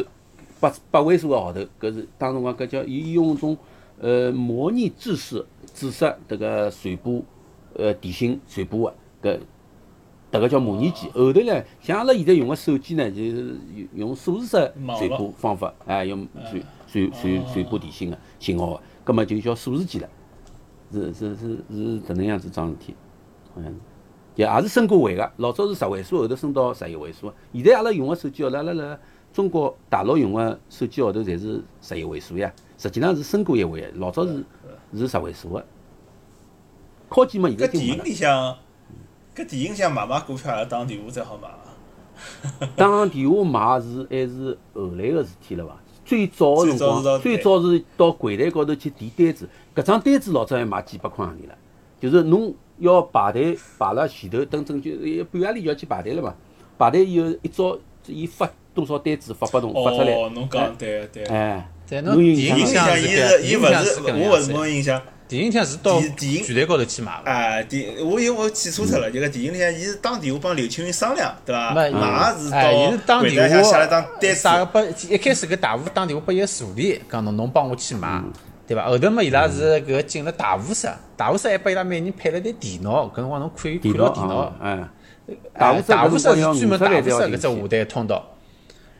八八位数个号头，搿是当辰光搿叫伊用种呃模拟制式制式迭个传播呃电信传播个搿。迭个叫模拟机，后头呢，像阿拉现在用个手机呢，就是用用数字式传播方法，哎，用传传传传播电信个信号个，葛末就叫数字机了。是是是是迭能样子桩事体，好像是，也也是升过位个。老早是十位数，后头升到十一位数。现在阿拉用个手机号头，阿拉辣中国大陆用个手机号头侪是十一位数呀。实际上是升过一位的，老早是是十位数个。科技嘛，现在搿电影。里向，搿电影里向买卖股票，打电话才好买啊。打电话买是还是后来个事体了伐？最早个辰光，最最早是到柜台高头去填单子，搿张单子老早还卖几百块行钿了。就是侬要排队排辣前头，等等就一半夜里就要去排队了嘛。排队以后一早伊发多少单子发拨侬，发出来。哦，侬讲对对。哎，对侬电影里向是搿我勿是没印象。电影像是到电电影剧台高头去买个。啊，电我因为我记错脱了，就搿电影里向伊是打电话帮刘青云商量，对伐？没买是到，伊是打到柜台电话上写了张单子，啥个拨一开始搿大户打电话拨伊个助理，讲侬侬帮我去买，嗯对伐？后头嘛伊拉是搿进了大户室，大户室还拨伊拉每人配了台电脑，搿辰光侬可以看电脑电脑啊，。哎，哎户室大户室是专门大户室搿只下台通道，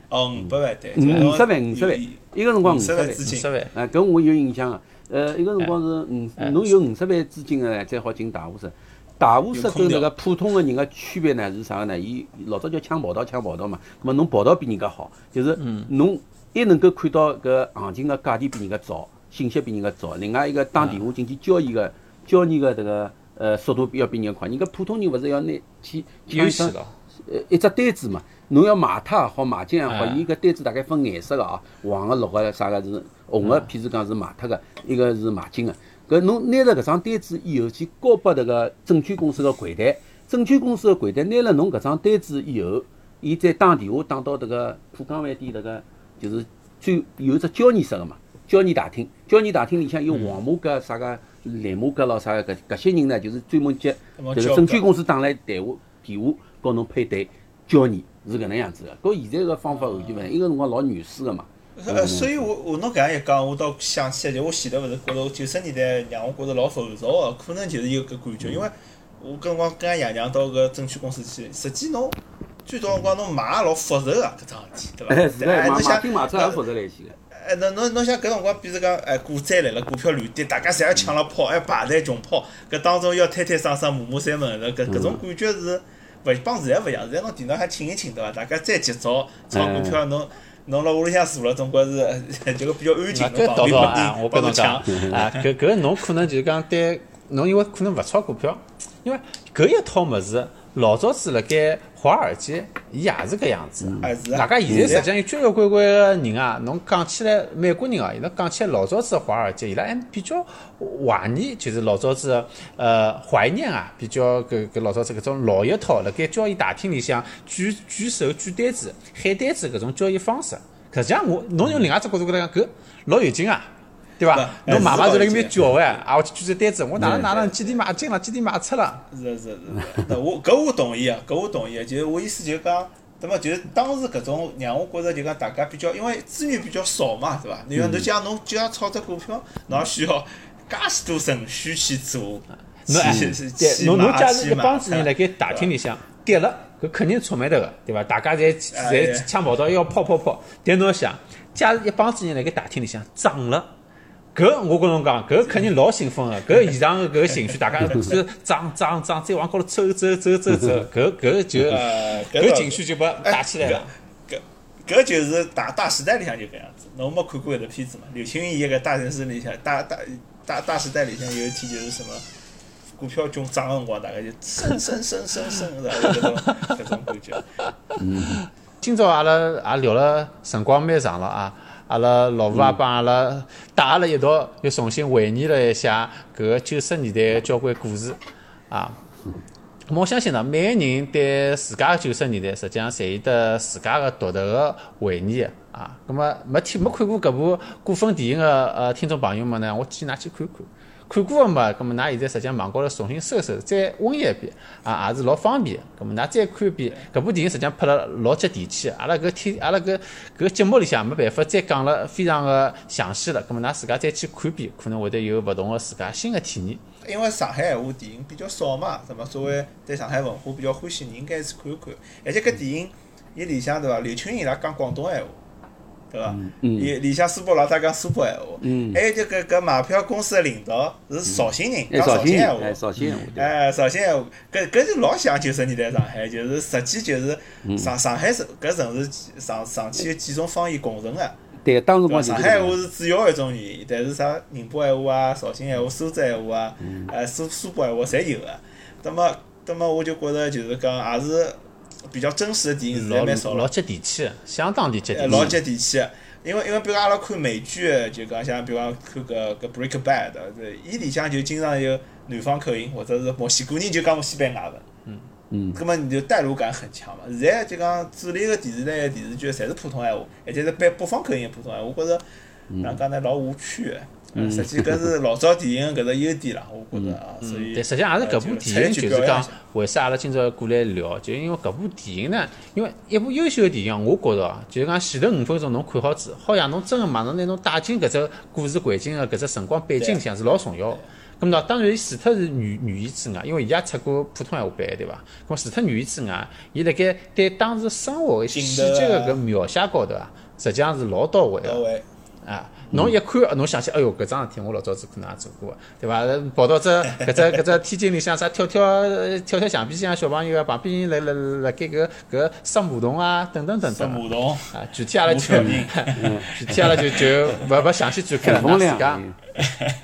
哦，五百万对。五五十万，五十万，一个辰光五五十万。资金五十。万。啊，搿我有印象个。呃，一个辰光是五，侬有五十万资金个呢，才好进大户室。大户室跟那个普通个人个区别呢是啥个呢？伊老早叫抢跑道，抢跑道嘛。那么侬跑道比人家好，就是侬一能够看到搿行情个价钿比人家早，信息比人家早。另外一个打电话进去交易个交易个迭个呃速度要比人家快。人家普通人勿是要拿去抢一张优势咯，呃一只单子嘛，侬要买它也好，买进也好，哎伊搿单子大概分颜色个哦，黄个、绿个、啥个是红个，譬如讲是卖脱个，一个是买进个。搿侬拿着搿张单子以后去交拨迭个证券公司个柜台，证券公司个柜台拿了侬搿张单子以后，伊再打电话打到迭个浦江饭店迭个就是最有只交易室个嘛，交易大厅，交易大厅里向有黄马甲啥个蓝马甲咯啥个搿搿些人呢，就是专门接么交迭个证券公司打来电话电话告侬配对交易是搿能样子个。搿现在个方法完全勿一样，伊个辰光老原始个嘛。呃，所以我我侬搿样一讲，我倒想起来，就我前头勿是觉着九十年代让我觉着老浮躁个，可能就是有搿感觉，因为我搿辰光跟俺爷娘到搿证券公司去，实际侬最早辰光侬买也老复杂个搿桩事体，对伐？哎，是个哎，买买侬想进买出也复杂来些个。哎，侬侬侬像搿辰光，比如讲，哎，股灾来了，股票乱跌，大家侪要抢了跑，还排队穷跑，搿当中要推推搡搡、骂骂三门的，搿搿种感觉是勿帮现在勿一样。现在侬电脑还清一清，对伐？大家再急躁炒股票，侬侬辣屋里向坐了，总归是呃 就比较安静，搿倒倒啊，我停帮侬讲。啊，搿搿侬可能就是讲对侬，因为可能勿炒股票，因为搿一套物事老早子辣盖华尔街，伊也是搿样子。哎是啊大家现在实际上有交交关关个人啊，侬讲起来美国人啊，伊拉讲起来老早子的华尔街，伊拉还比较怀念，就是老早子的呃怀念啊，比较搿搿老早子搿种老一套，辣盖交易大厅里向举举手举单子喊单子搿种交易方式。实际上我侬用另外一只角度过来讲，搿老有劲啊。对伐？侬买买哎是老有是辣搿面劲叫哎，啊，我去举只单子，我哪能哪能几点买进了，几点买出了，是是是，那 我搿我同意啊，搿我同意啊，就是我意思就是讲，对么就是当时搿种让我觉着就讲大家比较，因为资源比较少嘛，对伐？因为侬讲侬就要炒只股票，侬也需要介许多程序去做，侬哎，去去侬侬假如一帮买子人辣盖大厅里向跌了，搿肯定出名头个，对伐？大家侪侪抢跑道要跑跑跑。但侬想，假如一帮子人辣盖大厅里向涨了，搿我跟侬讲，搿肯定老兴奋个，搿现场个搿情绪，大家是涨涨涨，再往高头走走走走走，搿搿就呃搿情绪就被打起来了。搿搿就是大大时代里向就搿样子。侬没看过搿个片子嘛？刘青云演个大城市里向，大大大大时代里向有一天就是什么股票囧涨个辰光，大概就升升升升升，是吧？搿种搿种感觉。嗯今朝阿拉也聊了辰光蛮长了啊，阿拉老吴也帮阿拉带阿拉一道又重新回忆了一下搿个九十年代个交关故事啊。咁我相信呢，每个人对自家个九十年代，实际上侪有得自家个独特个回忆啊。咁么没听没看过搿部古风电影个呃听众朋友们呢，我建议㑚去看看。看过个嘛，咁么㑚现在实际上网高头重新搜搜，再温习一遍啊，也是老方便。咁么㑚再看一遍，搿部电影实际上拍了老接地气的。阿拉搿天，阿拉搿搿节目里向没办法再讲了非常个详细了。咁么㑚自家再去看一遍，可能会得有勿同个自家新个体验。因为上海闲话电影比较少嘛，什么作为对上海文化比较欢喜人，应该去看一看。而且搿电影伊里向对伐？刘青云伊拉讲广东闲话，对伐？伊里向苏北老太讲苏北闲话，还有就搿搿买票公司个领导是绍兴人，哎，讲绍兴闲话哎，。绍兴闲话哎，绍兴闲话，搿搿就老像九十年代上海，就是实际就是嗯上上海城搿城市上上去有几种方言共存个。对，当时？光上海闲话是主要一种语言，但是啥宁波闲话啊、绍兴闲话、苏州闲话啊、嗯呃苏苏北闲话侪有个。那么，那么我就觉着就是讲，也是比较真实的电影，现在老蛮少了老，接地气的，相当的接地气。呃老接地气的。因为因为比如讲阿拉看美剧，就讲像比如讲看个个 Breaking Bad，这伊里向就经常有南方口音，或者是墨西哥人就讲西班牙文。嗯葛末你就代入感很强嘛。现在就讲主流个电视台个电视剧，侪是普通闲话，而且是北北方口音个普通闲话，我觉着哪能讲呢，老无趣个。嗯，实际搿是老早电影搿只优点啦，我觉着啊，所以。对，实际上也是搿部电影，就是讲为啥阿拉今朝过来聊，就因为搿部电影呢，因为一部优秀的电影，我觉着啊，就是讲前头五分钟侬看好子，好像侬真个马上拿侬带进搿只故事环境个搿只辰光背景里向是老重要的。咁么当然，除脱是语语言之外，因为伊也出过普通闲话版，对伐？咁么除脱语言之外，伊辣盖对当时生活个细节个搿描写高头啊，实际上是老到位个。啊，侬一看，侬想起，哎哟，搿桩事体我老早子可能也做过个，对伐？跑到这搿只搿只天井里向啥跳跳跳跳墙壁向小朋友啊，旁边人辣辣辣盖搿搿杀马桶啊，等等等杀等。马桶，啊，具体阿拉就具体阿拉就就勿勿详细展开了，陈风亮㑚自家。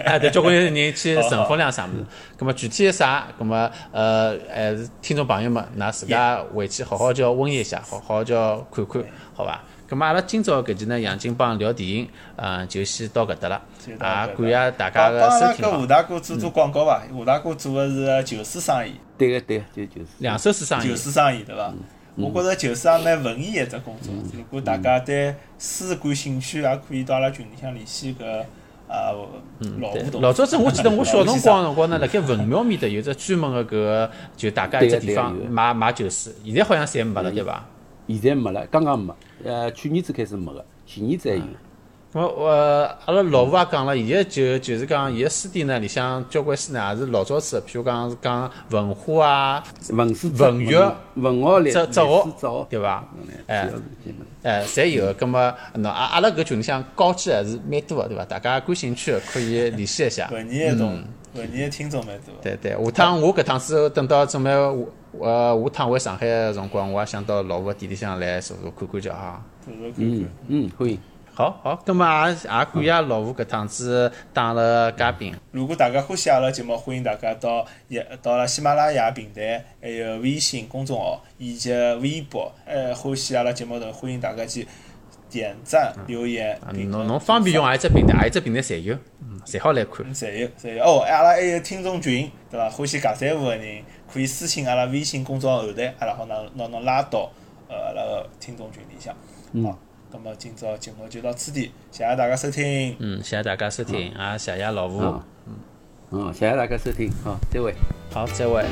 哎，对，交关人去乘风量啥物事，葛么具体啥，葛么呃还是听众朋友们，㑚自家回去好好叫温习一下，好好叫看看，好伐？葛么阿拉今朝搿集呢，杨金帮聊电影，嗯，就先到搿搭了，啊，感谢大家帮个帮阿拉搿收听哦。吴大哥做做广告伐？吴大哥做的是旧书生意，对个对个，就就是。两手书生意旧，书生意对伐？我觉着旧书也蛮文艺一只工作。如果大家对书感兴趣，也可以到阿拉群里向联系搿啊老对吴同。老早子我记得我小辰光老辰光呢，辣盖文庙面搭有只专门个搿个，就大家一只地方对个对个有买买旧书，现在好像侪没了，对伐？现在没了，刚刚没，呃，去年子开始没个，前年子还有。咁么我阿拉老吴也讲了，现在就就是讲，现在书店呢里向交关书呢也是老早子的，譬如讲是讲文化啊，文史文学文学历历史哲哲学哲对伐？哎，哎侪有个。咁么喏，阿阿拉搿群里向高级还是蛮多个，对伐？大家感兴趣的可以联系一下。文艺的种文艺的听众蛮多。对对，下趟我搿趟子等到准备呃下趟回上海个辰光，我也想到老吴个店里向来坐坐看看叫哈。嗯看。嗯，欢迎。好好，咁么也也感谢老吴搿趟子当了嘉宾。如果大家欢喜阿拉节目，欢迎大家到也到阿拉喜马拉雅平台，还有微信公众号以及微博，呃，欢喜阿拉节目的，欢迎大家去点赞、留言啊，、评论侬侬方便用何一只平台？何一只平台侪有，嗯，侪好来看。嗯，侪有侪有。哦，阿拉还有听众群，对伐？欢喜尬三胡个人，可以私信阿拉微信公众号后台，阿拉好拿拿侬拉到呃阿拉个听众群里向。好，那么今朝节目就到此地，谢谢大家收听。嗯，谢谢大家收听，啊，谢谢老吴嗯，，嗯，谢谢大家收听，好，再会。好，再会。